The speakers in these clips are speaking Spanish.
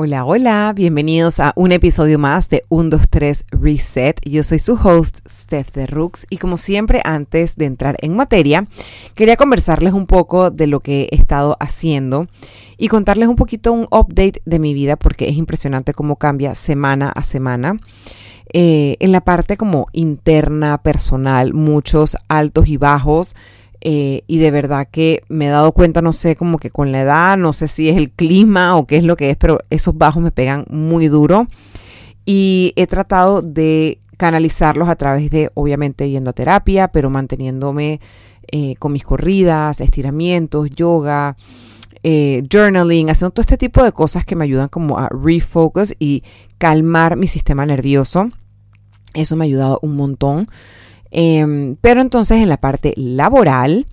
Hola, hola, bienvenidos a un episodio más de 1, 2, 3 Reset. Yo soy su host, Steph de Rooks, y como siempre, antes de entrar en materia, quería conversarles un poco de lo que he estado haciendo y contarles un poquito un update de mi vida, porque es impresionante cómo cambia semana a semana. Eh, en la parte como interna, personal, muchos altos y bajos. Eh, y de verdad que me he dado cuenta, no sé, como que con la edad, no sé si es el clima o qué es lo que es, pero esos bajos me pegan muy duro. Y he tratado de canalizarlos a través de, obviamente, yendo a terapia, pero manteniéndome eh, con mis corridas, estiramientos, yoga, eh, journaling, haciendo todo este tipo de cosas que me ayudan como a refocus y calmar mi sistema nervioso. Eso me ha ayudado un montón. Em, pero entonces en la parte laboral,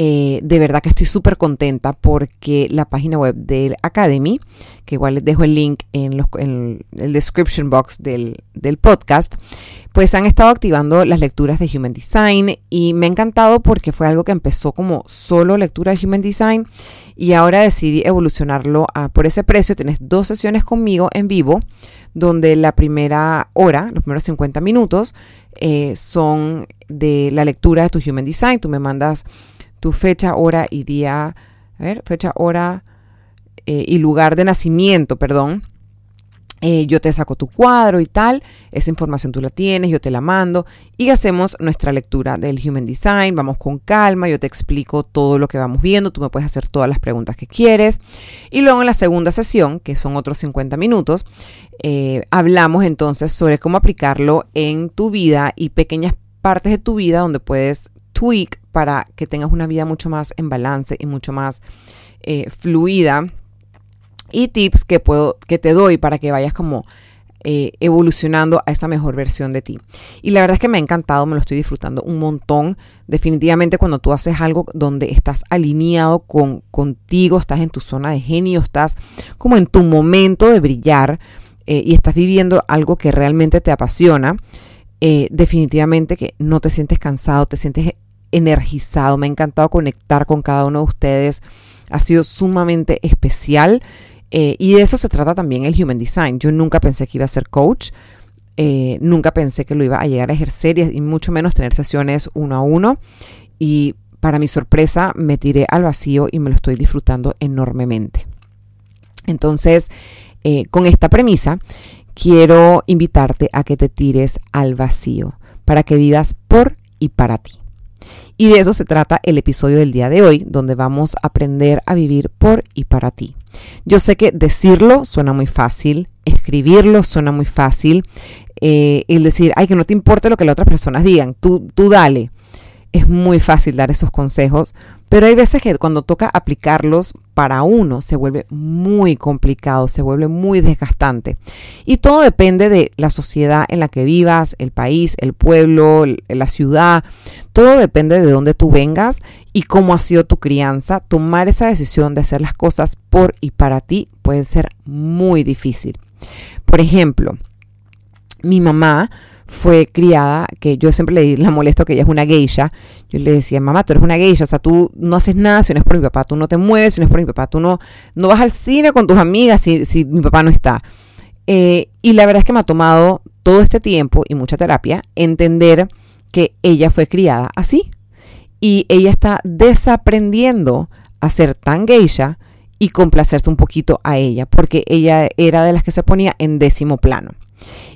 eh, de verdad que estoy súper contenta porque la página web del Academy, que igual les dejo el link en, los, el description box del, del, podcast, pues han estado activando las lecturas de Human Design y me ha encantado porque fue algo que empezó como solo lectura de Human Design y ahora decidí evolucionarlo a, por ese precio. Tienes dos sesiones conmigo en vivo, donde la primera hora, los primeros 50 minutos, eh, son de la lectura de tu Human Design. Tú me mandas tu fecha, hora y día, a ver, fecha, hora eh, y lugar de nacimiento, perdón. Eh, yo te saco tu cuadro y tal, esa información tú la tienes, yo te la mando y hacemos nuestra lectura del Human Design, vamos con calma, yo te explico todo lo que vamos viendo, tú me puedes hacer todas las preguntas que quieres y luego en la segunda sesión, que son otros 50 minutos, eh, hablamos entonces sobre cómo aplicarlo en tu vida y pequeñas partes de tu vida donde puedes tweak para que tengas una vida mucho más en balance y mucho más eh, fluida y tips que puedo que te doy para que vayas como eh, evolucionando a esa mejor versión de ti. Y la verdad es que me ha encantado, me lo estoy disfrutando un montón. Definitivamente cuando tú haces algo donde estás alineado con contigo, estás en tu zona de genio, estás como en tu momento de brillar eh, y estás viviendo algo que realmente te apasiona, definitivamente que no te sientes cansado, te sientes energizado. Me ha encantado conectar con cada uno de ustedes. Ha sido sumamente especial eh, y de eso se trata también el Human Design. Yo nunca pensé que iba a ser coach, eh, nunca pensé que lo iba a llegar a ejercer y, mucho menos tener sesiones uno a uno. Y para mi sorpresa me tiré al vacío y me lo estoy disfrutando enormemente. Entonces, eh, con esta premisa, quiero invitarte a que te tires al vacío para que vivas por y para ti. Y de eso se trata el episodio del día de hoy, donde vamos a aprender a vivir por y para ti. Yo sé que decirlo suena muy fácil, escribirlo suena muy fácil, eh, el decir, ay, que no te importe lo que las otras personas digan, tú, tú dale. Es muy fácil dar esos consejos, pero hay veces que cuando toca aplicarlos para uno se vuelve muy complicado, se vuelve muy desgastante. Y todo depende de la sociedad en la que vivas, el país, el pueblo, la ciudad. Todo depende de dónde tú vengas y cómo ha sido tu crianza. Tomar esa decisión de hacer las cosas por y para ti puede ser muy difícil. Por ejemplo, mi mamá fue criada, que yo siempre le la molesto que ella es una geisha. Yo le decía, mamá, tú eres una geisha, o sea, tú no haces nada si no es por mi papá, tú no te mueves si no es por mi papá, tú no, no vas al cine con tus amigas si, si mi papá no está. Eh, y la verdad es que me ha tomado todo este tiempo y mucha terapia entender que ella fue criada así. Y ella está desaprendiendo a ser tan geisha y complacerse un poquito a ella, porque ella era de las que se ponía en décimo plano.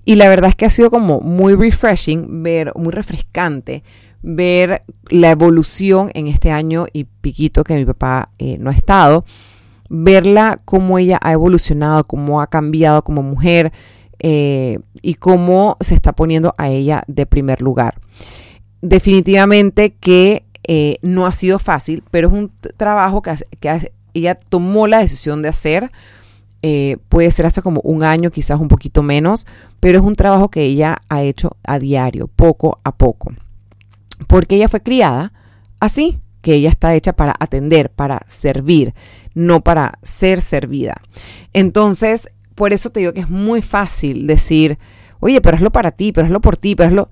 Y la verdad es que ha sido como muy refreshing ver, muy refrescante ver la evolución en este año y piquito que mi papá eh, no ha estado, verla cómo ella ha evolucionado, cómo ha cambiado como mujer eh, y cómo se está poniendo a ella de primer lugar. Definitivamente que eh, no ha sido fácil, pero es un trabajo que, que ella tomó la decisión de hacer eh, puede ser hasta como un año, quizás un poquito menos, pero es un trabajo que ella ha hecho a diario, poco a poco. Porque ella fue criada así, que ella está hecha para atender, para servir, no para ser servida. Entonces, por eso te digo que es muy fácil decir, oye, pero hazlo para ti, pero hazlo por ti, pero hazlo...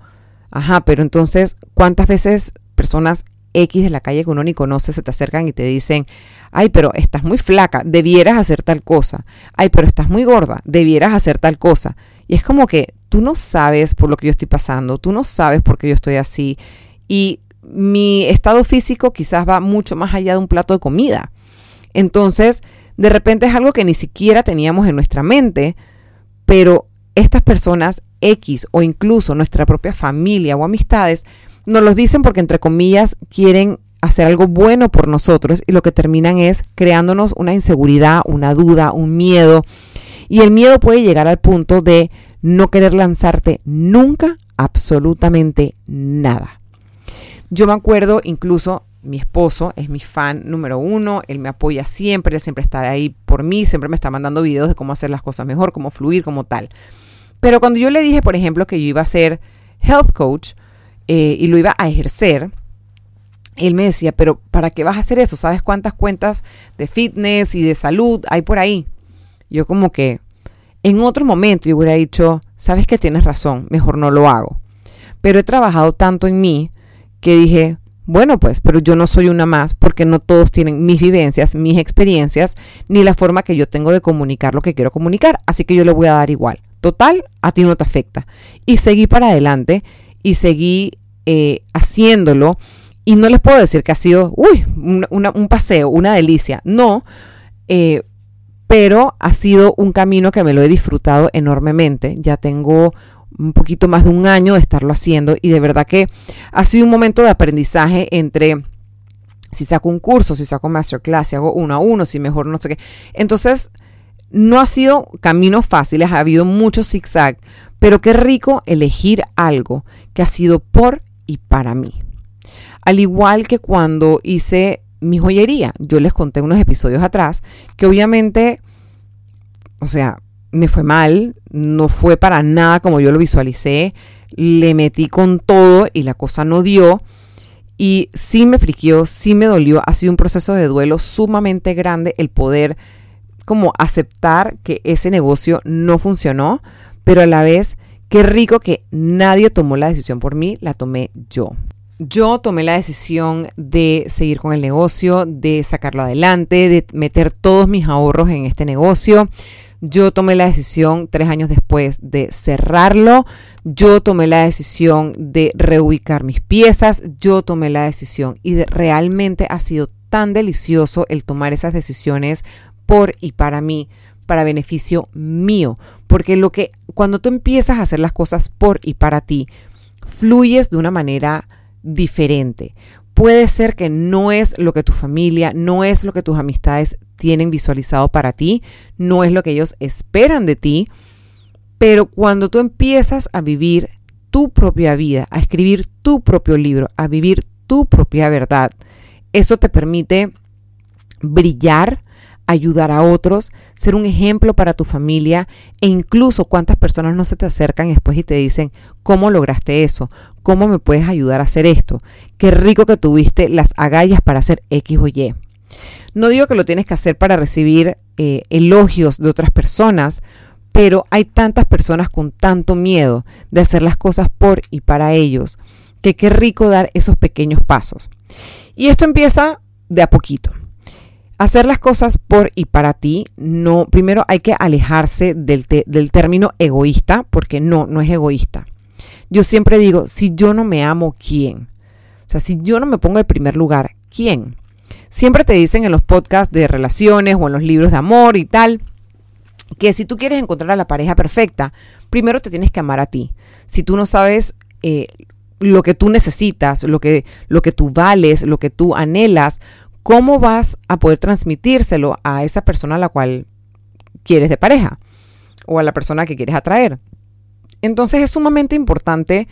Ajá, pero entonces, ¿cuántas veces personas X de la calle que uno ni conoce se te acercan y te dicen, ay, pero estás muy flaca, debieras hacer tal cosa. Ay, pero estás muy gorda, debieras hacer tal cosa. Y es como que tú no sabes por lo que yo estoy pasando, tú no sabes por qué yo estoy así. Y mi estado físico quizás va mucho más allá de un plato de comida. Entonces, de repente es algo que ni siquiera teníamos en nuestra mente, pero estas personas X o incluso nuestra propia familia o amistades nos los dicen porque entre comillas quieren hacer algo bueno por nosotros y lo que terminan es creándonos una inseguridad, una duda, un miedo. Y el miedo puede llegar al punto de no querer lanzarte nunca absolutamente nada. Yo me acuerdo incluso, mi esposo es mi fan número uno, él me apoya siempre, él siempre está ahí por mí, siempre me está mandando videos de cómo hacer las cosas mejor, cómo fluir, como tal. Pero cuando yo le dije, por ejemplo, que yo iba a ser health coach eh, y lo iba a ejercer, él me decía, pero ¿para qué vas a hacer eso? ¿Sabes cuántas cuentas de fitness y de salud hay por ahí? Yo como que en otro momento yo hubiera dicho, sabes que tienes razón, mejor no lo hago. Pero he trabajado tanto en mí que dije, bueno, pues, pero yo no soy una más porque no todos tienen mis vivencias, mis experiencias, ni la forma que yo tengo de comunicar lo que quiero comunicar. Así que yo le voy a dar igual. Total, a ti no te afecta. Y seguí para adelante y seguí eh, haciéndolo. Y no les puedo decir que ha sido, un, paseo, una delicia. No, eh, pero ha sido un camino que me lo he disfrutado enormemente. Ya tengo un poquito más de un año de estarlo haciendo y de verdad que ha sido un momento de aprendizaje entre si saco un curso, si saco masterclass, si hago uno a uno, si mejor no sé qué. Entonces, no ha sido caminos fáciles, ha habido mucho zigzag, pero qué rico elegir algo que ha sido por y para mí. Al igual que cuando hice mi joyería, yo les conté unos episodios atrás que obviamente, o sea, me fue mal, no fue para nada como yo lo visualicé, le metí con todo y la cosa no dio. Y sí me friqueó, sí me dolió, ha sido un proceso de duelo sumamente grande el poder como aceptar que ese negocio no funcionó, pero a la vez qué rico que nadie tomó la decisión por mí, la tomé yo. Yo tomé la decisión de seguir con el negocio, de sacarlo adelante, de meter todos mis ahorros en este negocio. Yo tomé la decisión tres años después de cerrarlo. Yo tomé la decisión de reubicar mis piezas. Yo tomé la decisión y realmente ha sido tan delicioso el tomar esas decisiones por y para mí, para beneficio mío. Porque lo que cuando tú empiezas a hacer las cosas por y para ti, fluyes de una manera diferente. Puede ser que no es lo que tu familia, no es lo que tus amistades tienen visualizado para ti, no es lo que ellos esperan de ti, pero cuando tú empiezas a vivir tu propia vida, a escribir tu propio libro, a vivir tu propia verdad, eso te permite brillar, ayudar a otros, ser un ejemplo para tu familia e incluso cuántas personas no se te acercan después y te dicen, ¿cómo lograste eso? ¿Cómo me puedes ayudar a hacer esto? Qué rico que tuviste las agallas para hacer X o Y. No digo que lo tienes que hacer para recibir eh, elogios de otras personas, pero hay tantas personas con tanto miedo de hacer las cosas por y para ellos, que qué rico dar esos pequeños pasos. Y esto empieza de a poquito. Hacer las cosas por y para ti, no, primero hay que alejarse del, del término egoísta, porque no, no es egoísta. Yo siempre digo, si yo no me amo, ¿quién? O sea, si yo no me pongo en primer lugar, ¿quién? Siempre te dicen en los podcasts de relaciones o en los libros de amor y tal, que si tú quieres encontrar a la pareja perfecta, primero te tienes que amar a ti. Si tú no sabes eh, lo que tú necesitas, lo que, lo que tú vales, lo que tú anhelas, ¿cómo vas a poder transmitírselo a esa persona a la cual quieres de pareja o a la persona que quieres atraer? Entonces es sumamente importante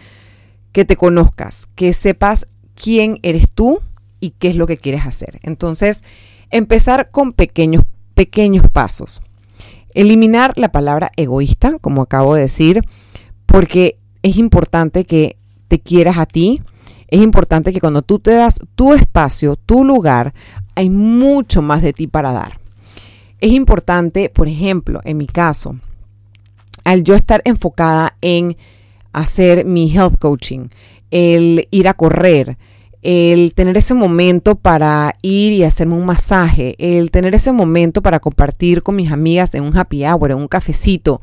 que te conozcas, que sepas quién eres tú y qué es lo que quieres hacer. Entonces, empezar con pequeños, pequeños pasos. Eliminar la palabra egoísta, como acabo de decir, porque es importante que te quieras a ti, es importante que cuando tú te das tu espacio, tu lugar, hay mucho más de ti para dar. Es importante, por ejemplo, en mi caso, al yo estar enfocada en hacer mi health coaching, el ir a correr, el tener ese momento para ir y hacerme un masaje, el tener ese momento para compartir con mis amigas en un happy hour, en un cafecito,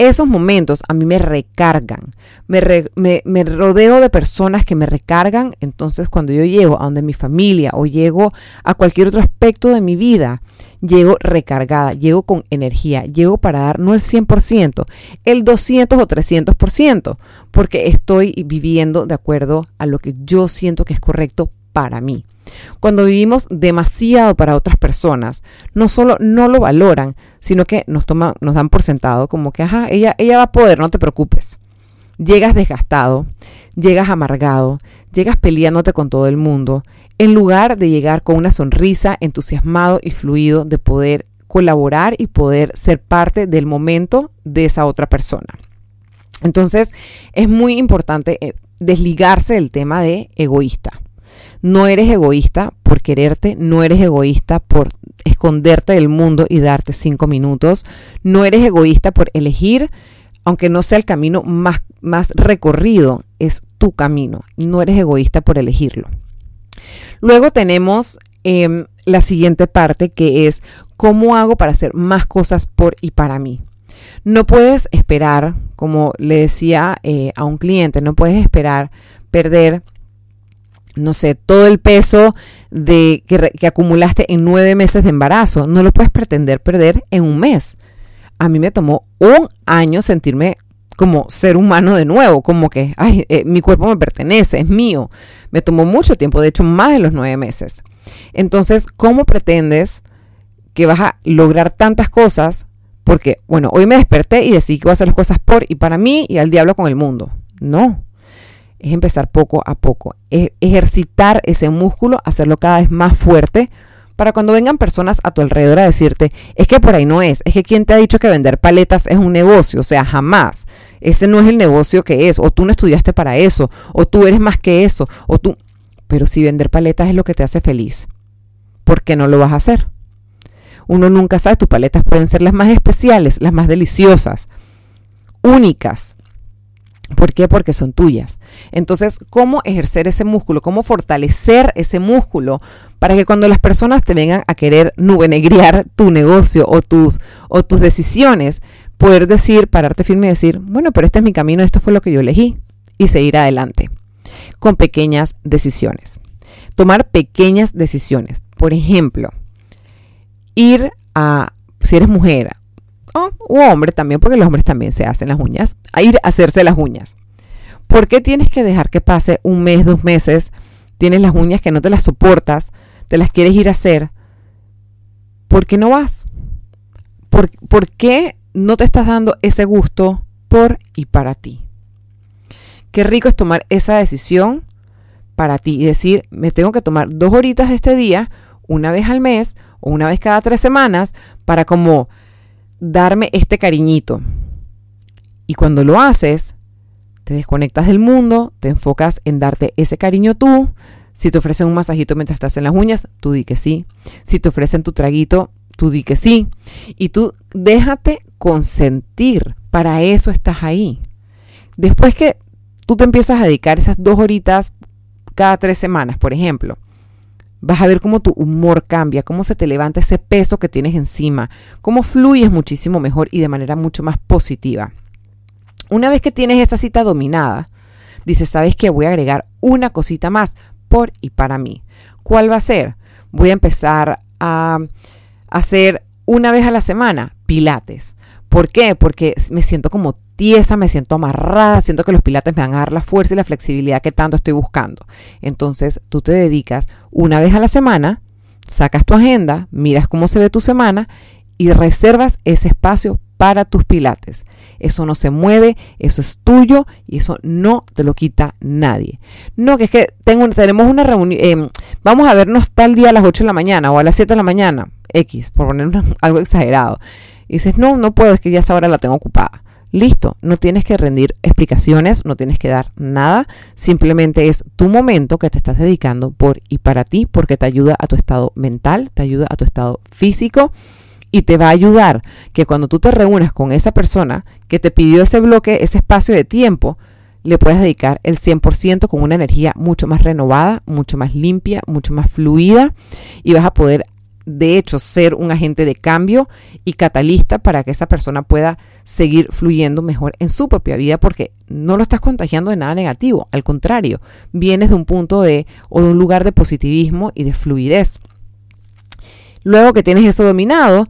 esos momentos a mí me recargan, me, rodeo de personas que me recargan, entonces cuando yo llego a donde mi familia o llego a cualquier otro aspecto de mi vida, llego recargada, llego con energía, llego para dar no el 100%, el 200 o 300%, porque estoy viviendo de acuerdo a lo que yo siento que es correcto para mí. Cuando vivimos demasiado para otras personas, no solo no lo valoran, sino que nos, toman, nos dan por sentado como que, ajá, ella, ella va a poder, no te preocupes. Llegas desgastado, llegas amargado, llegas peleándote con todo el mundo, en lugar de llegar con una sonrisa, entusiasmado y fluido de poder colaborar y poder ser parte del momento de esa otra persona. Entonces, es muy importante eh, desligarse del tema de egoísta. No eres egoísta por quererte, no eres egoísta por esconderte del mundo y darte cinco minutos, no eres egoísta por elegir, aunque no sea el camino más, más recorrido, es tu camino, no eres egoísta por elegirlo. Luego tenemos em, la siguiente parte que es cómo hago para hacer más cosas por y para mí. No puedes esperar, como le decía eh, a un cliente, no puedes esperar perder no sé, todo el peso de, que, acumulaste en nueve meses de embarazo. No lo puedes pretender perder en un mes. A mí me tomó un año sentirme como ser humano de nuevo, como que, ay, eh, mi cuerpo me pertenece, es mío. Me tomó mucho tiempo, de hecho, más de los nueve meses. Entonces, ¿cómo pretendes que vas a lograr tantas cosas? Porque, bueno, hoy me desperté y decidí que voy a hacer las cosas por y para mí y al diablo con el mundo. No, es empezar poco a poco, es ejercitar ese músculo, hacerlo cada vez más fuerte para cuando vengan personas a tu alrededor a decirte, es que por ahí no es, es que quien te ha dicho que vender paletas es un negocio, o sea, jamás. Ese no es el negocio que es, o tú no estudiaste para eso, o tú eres más que eso, o tú... Pero si vender paletas es lo que te hace feliz, ¿por qué no lo vas a hacer? Uno nunca sabe, tus paletas pueden ser las más especiales, las más deliciosas, únicas, ¿Por qué? Porque son tuyas. Entonces, ¿cómo ejercer ese músculo? ¿Cómo fortalecer ese músculo para que cuando las personas te vengan a querer nubenegriar tu negocio o tus, o tus decisiones, poder decir, pararte firme y decir, bueno, pero este es mi camino, esto fue lo que yo elegí y seguir adelante con pequeñas decisiones. Tomar pequeñas decisiones. Por ejemplo, ir a, si eres mujer, o hombre también, porque los hombres también se hacen las uñas, a ir a hacerse las uñas. ¿Por qué tienes que dejar que pase un mes, dos meses? Tienes las uñas que no te las soportas, te las quieres ir a hacer. ¿Por qué no vas? ¿Por, ¿Por qué no te estás dando ese gusto por y para ti? Qué rico es tomar esa decisión para ti y decir, me tengo que tomar dos horitas de este día, una vez al mes o una vez cada tres semanas, para como darme este cariñito. Y cuando lo haces, te desconectas del mundo, te enfocas en darte ese cariño tú. Si te ofrecen un masajito mientras estás en las uñas, tú di que sí. Si te ofrecen tu traguito, tú di que sí. Y tú déjate consentir. Para eso estás ahí. Después que tú te empiezas a dedicar esas dos horitas cada tres semanas, por ejemplo, Vas a ver cómo tu humor cambia, cómo se te levanta ese peso que tienes encima, cómo fluyes muchísimo mejor y de manera mucho más positiva. Una vez que tienes esa cita dominada, dices, ¿sabes qué? Voy a agregar una cosita más por y para mí. ¿Cuál va a ser? Voy a empezar a hacer una vez a la semana pilates. ¿Por qué? Porque me siento como tiesa, me siento amarrada, siento que los pilates me van a dar la fuerza y la flexibilidad que tanto estoy buscando. Entonces tú te dedicas una vez a la semana, sacas tu agenda, miras cómo se ve tu semana y reservas ese espacio para tus pilates. Eso no se mueve, eso es tuyo y eso no te lo quita nadie. No, que es que tengo, tenemos una reunión, eh, vamos a vernos tal día a las 8 de la mañana o a las 7 de la mañana, X, por poner algo exagerado. Y dices, no, no puedo, es que ya esa hora la tengo ocupada. Listo, no tienes que rendir explicaciones, no tienes que dar nada, simplemente es tu momento que te estás dedicando por y para ti, porque te ayuda a tu estado mental, te ayuda a tu estado físico y te va a ayudar que cuando tú te reúnas con esa persona que te pidió ese bloque, ese espacio de tiempo, le puedes dedicar el 100% con una energía mucho más renovada, mucho más limpia, mucho más fluida y vas a poder de hecho ser un agente de cambio y catalista para que esa persona pueda seguir fluyendo mejor en su propia vida porque no lo estás contagiando de nada negativo, al contrario, vienes de un punto de o de un lugar de positivismo y de fluidez. Luego que tienes eso dominado,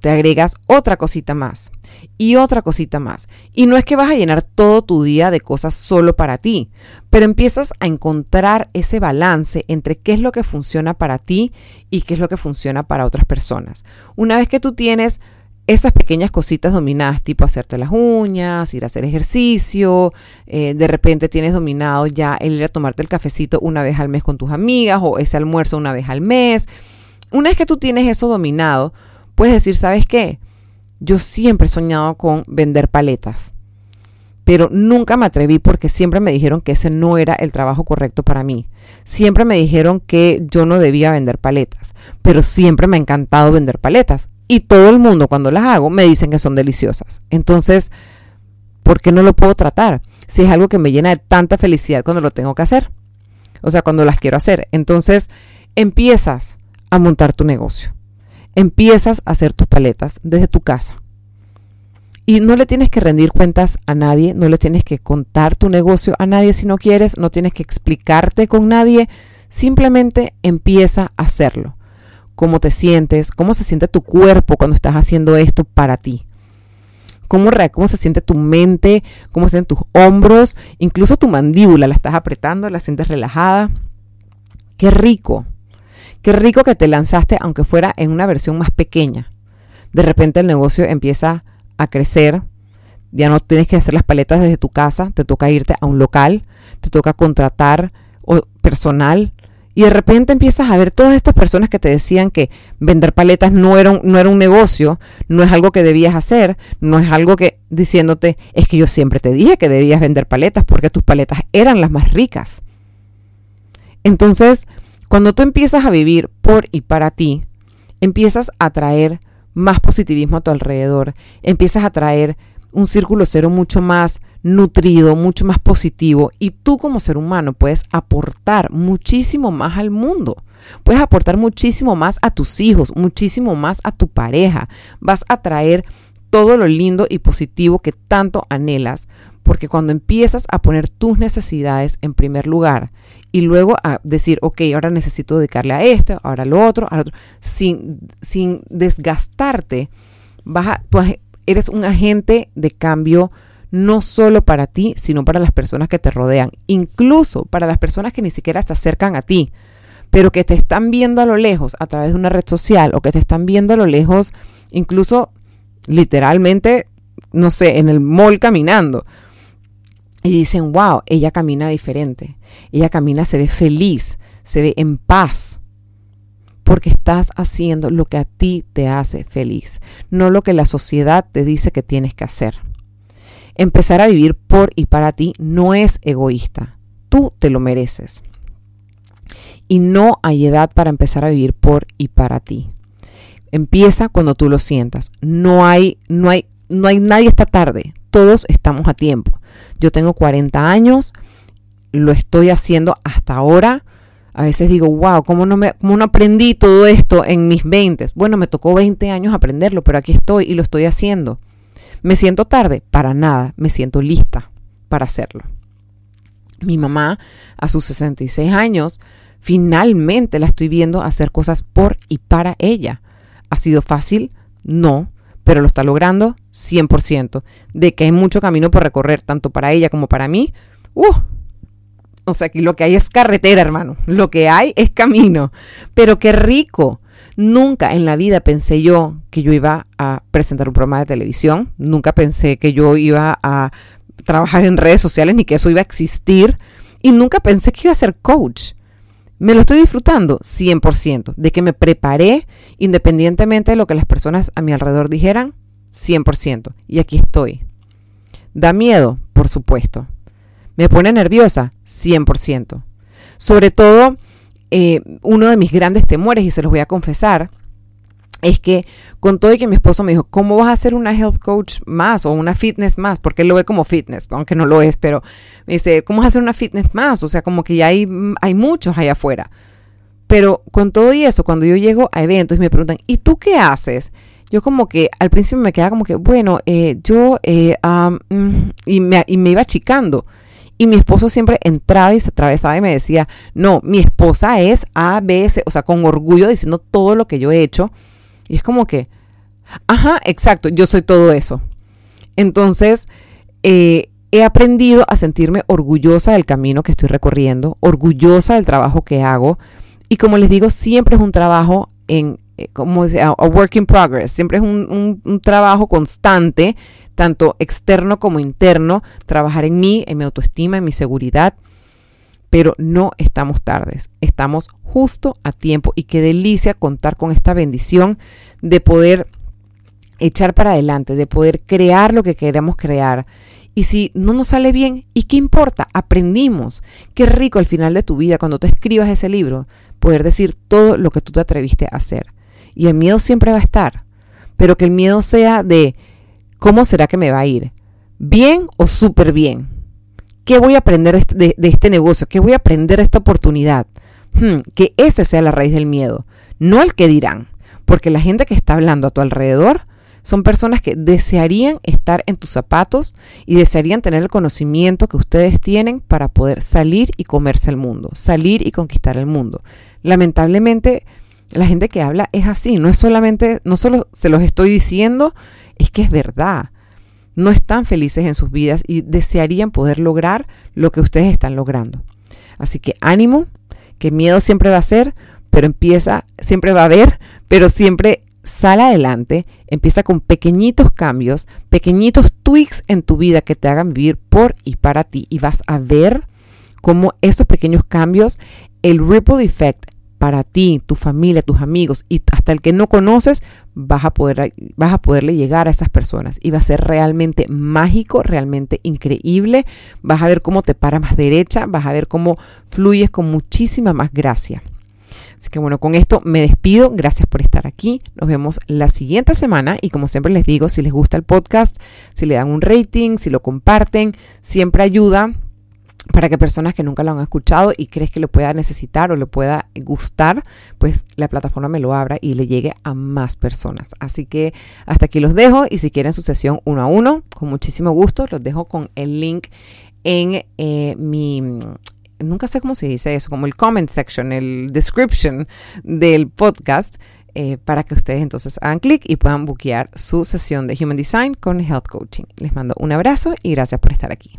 te agregas otra cosita más y otra cosita más. Y no es que vas a llenar todo tu día de cosas solo para ti, pero empiezas a encontrar ese balance entre qué es lo que funciona para ti y qué es lo que funciona para otras personas. Una vez que tú tienes esas pequeñas cositas dominadas, tipo hacerte las uñas, ir a hacer ejercicio, eh, de repente tienes dominado ya el ir a tomarte el cafecito una vez al mes con tus amigas o ese almuerzo una vez al mes. Una vez que tú tienes eso dominado, Puedes decir, ¿sabes qué? Yo siempre he soñado con vender paletas, pero nunca me atreví porque siempre me dijeron que ese no era el trabajo correcto para mí. Siempre me dijeron que yo no debía vender paletas, pero siempre me ha encantado vender paletas. Y todo el mundo cuando las hago me dicen que son deliciosas. Entonces, ¿por qué no lo puedo tratar? Si es algo que me llena de tanta felicidad cuando lo tengo que hacer. O sea, cuando las quiero hacer. Entonces, empiezas a montar tu negocio empiezas a hacer tus paletas desde tu casa. Y no le tienes que rendir cuentas a nadie, no le tienes que contar tu negocio a nadie si no quieres, no tienes que explicarte con nadie, simplemente empieza a hacerlo. Cómo te sientes, cómo se siente tu cuerpo cuando estás haciendo esto para ti. Cómo, cómo se siente tu mente, cómo se sienten tus hombros, incluso tu mandíbula, la estás apretando, la sientes relajada. Qué rico. Qué rico que te lanzaste, aunque fuera en una versión más pequeña. De repente el negocio empieza a crecer. Ya no tienes que hacer las paletas desde tu casa, te toca irte a un local, te toca contratar personal. Y de repente empiezas a ver todas estas personas que te decían que vender paletas no era, un, no era un negocio, no es algo que debías hacer, no es algo que diciéndote, es que yo siempre te dije que debías vender paletas porque tus paletas eran las más ricas. Entonces, cuando tú empiezas a vivir por y para ti, empiezas a traer más positivismo a tu alrededor, empiezas a traer un círculo cero mucho más nutrido, mucho más positivo y tú como ser humano puedes aportar muchísimo más al mundo. Puedes aportar muchísimo más a tus hijos, muchísimo más a tu pareja. Vas a traer todo lo lindo y positivo que tanto anhelas, porque cuando empiezas a poner tus necesidades en primer lugar y luego a decir, ok, ahora necesito dedicarle a esto, ahora a lo otro, al otro, sin, sin desgastarte, vas tú eres un agente de cambio no solo para ti, sino para las personas que te rodean, incluso para las personas que ni siquiera se acercan a ti, pero que te están viendo a lo lejos a través de una red social o que te están viendo a lo lejos, incluso literalmente, no sé, en el mall caminando y dicen, wow, ella camina diferente. Ella camina, se ve feliz, se ve en paz. Porque estás haciendo lo que a ti te hace feliz, no lo que la sociedad te dice que tienes que hacer. Empezar a vivir por y para ti no es egoísta. Tú te lo mereces. Y no hay edad para empezar a vivir por y para ti. Empieza cuando tú lo sientas. No hay, no hay, no hay nadie está tarde. Todos estamos a tiempo. Yo tengo 40 años, lo estoy haciendo hasta ahora. A veces digo, wow, ¿cómo no, me, cómo no aprendí todo esto en mis 20? Bueno, me tocó 20 años aprenderlo, pero aquí estoy y lo estoy haciendo. ¿Me siento tarde? Para nada, me siento lista para hacerlo. Mi mamá, a sus 66 años, finalmente la estoy viendo hacer cosas por y para ella. ¿Ha sido fácil? No, pero lo está logrando 100%. De que hay mucho camino por recorrer, tanto para ella como para mí. ¡Uh! O sea, que lo que hay es carretera, hermano. Lo que hay es camino. Pero qué rico. Nunca en la vida pensé yo que yo iba a presentar un programa de televisión. Nunca pensé que yo iba a trabajar en redes sociales ni que eso iba a existir. Y nunca pensé que iba a ser coach. Me lo estoy disfrutando 100%, de que me preparé independientemente de lo que las personas a mi alrededor dijeran, 100%. Y aquí estoy. ¿Da miedo? Por supuesto. ¿Me pone nerviosa? 100%. Sobre todo, eh, uno de mis grandes temores, y se los voy a confesar, es que con todo y que mi esposo me dijo, ¿cómo vas a ser una health coach más o una fitness más? Porque él lo ve como fitness, aunque no lo es, pero me dice, ¿cómo vas a ser una fitness más? O sea, como que ya hay, hay muchos allá afuera. Pero con todo y eso, cuando yo llego a eventos y me preguntan, ¿y tú qué haces? Yo como que al principio me quedaba como que, bueno, eh, yo, eh, mm", y, me, y me iba achicando. Y mi esposo siempre entraba y se atravesaba y me decía, no, mi esposa es A, o sea, con orgullo diciendo todo lo que yo he hecho. Y es como que, ajá, exacto, yo soy todo eso. Entonces, eh, he aprendido a sentirme orgullosa del camino que estoy recorriendo, orgullosa del trabajo que hago. Y como les digo, siempre es un trabajo en, eh, como a, a work in progress, siempre es un, un trabajo constante tanto externo como interno, trabajar en mí, en mi autoestima, en mi seguridad. Pero no estamos tardes, estamos justo a tiempo y qué delicia contar con esta bendición de poder echar para adelante, de poder crear lo que queremos crear. Y si no nos sale bien, ¿y qué importa? Aprendimos. Qué rico al final de tu vida, cuando tú escribas ese libro, poder decir todo lo que tú te atreviste a hacer. Y el miedo siempre va a estar, pero que el miedo sea de ¿Cómo será que me va a ir? ¿Bien o súper bien? ¿Qué voy a aprender de, este negocio? ¿Qué voy a aprender de esta oportunidad? Hmm, que ese sea la raíz del miedo, no el que dirán, porque la gente que está hablando a tu alrededor son personas que desearían estar en tus zapatos y desearían tener el conocimiento que ustedes tienen para poder salir y comerse el mundo, salir y conquistar el mundo. Lamentablemente, la gente que habla es así, no es solamente, no solo se los estoy diciendo es que es verdad. No están felices en sus vidas y desearían poder lograr lo que ustedes están logrando. Así que ánimo, que miedo siempre va a ser, pero empieza, siempre va a haber, pero siempre sale adelante, empieza con pequeñitos cambios, pequeñitos tweaks en tu vida que te hagan vivir por y para ti y vas a ver cómo esos pequeños cambios, el ripple effect para ti, tu familia, tus amigos y hasta el que no conoces, vas a, poder, vas a poderle llegar a esas personas y va a ser realmente mágico, realmente increíble. Vas a ver cómo te paras más derecha, vas a ver cómo fluyes con muchísima más gracia. Así que bueno, con esto me despido. Gracias por estar aquí. Nos vemos la siguiente semana y como siempre les digo, si les gusta el podcast, si le dan un rating, si lo comparten, siempre ayuda para que personas que nunca lo han escuchado y crees que lo pueda necesitar o le pueda gustar, pues la plataforma me lo abra y le llegue a más personas. Así que hasta aquí los dejo y si quieren su sesión uno a uno, con muchísimo gusto, los dejo con el link en eh, mi nunca sé cómo se dice eso, como el comment section, el description del podcast, eh, para que ustedes entonces hagan clic y puedan buquear su sesión de Human Design con Health Coaching. Les mando un abrazo y gracias por estar aquí.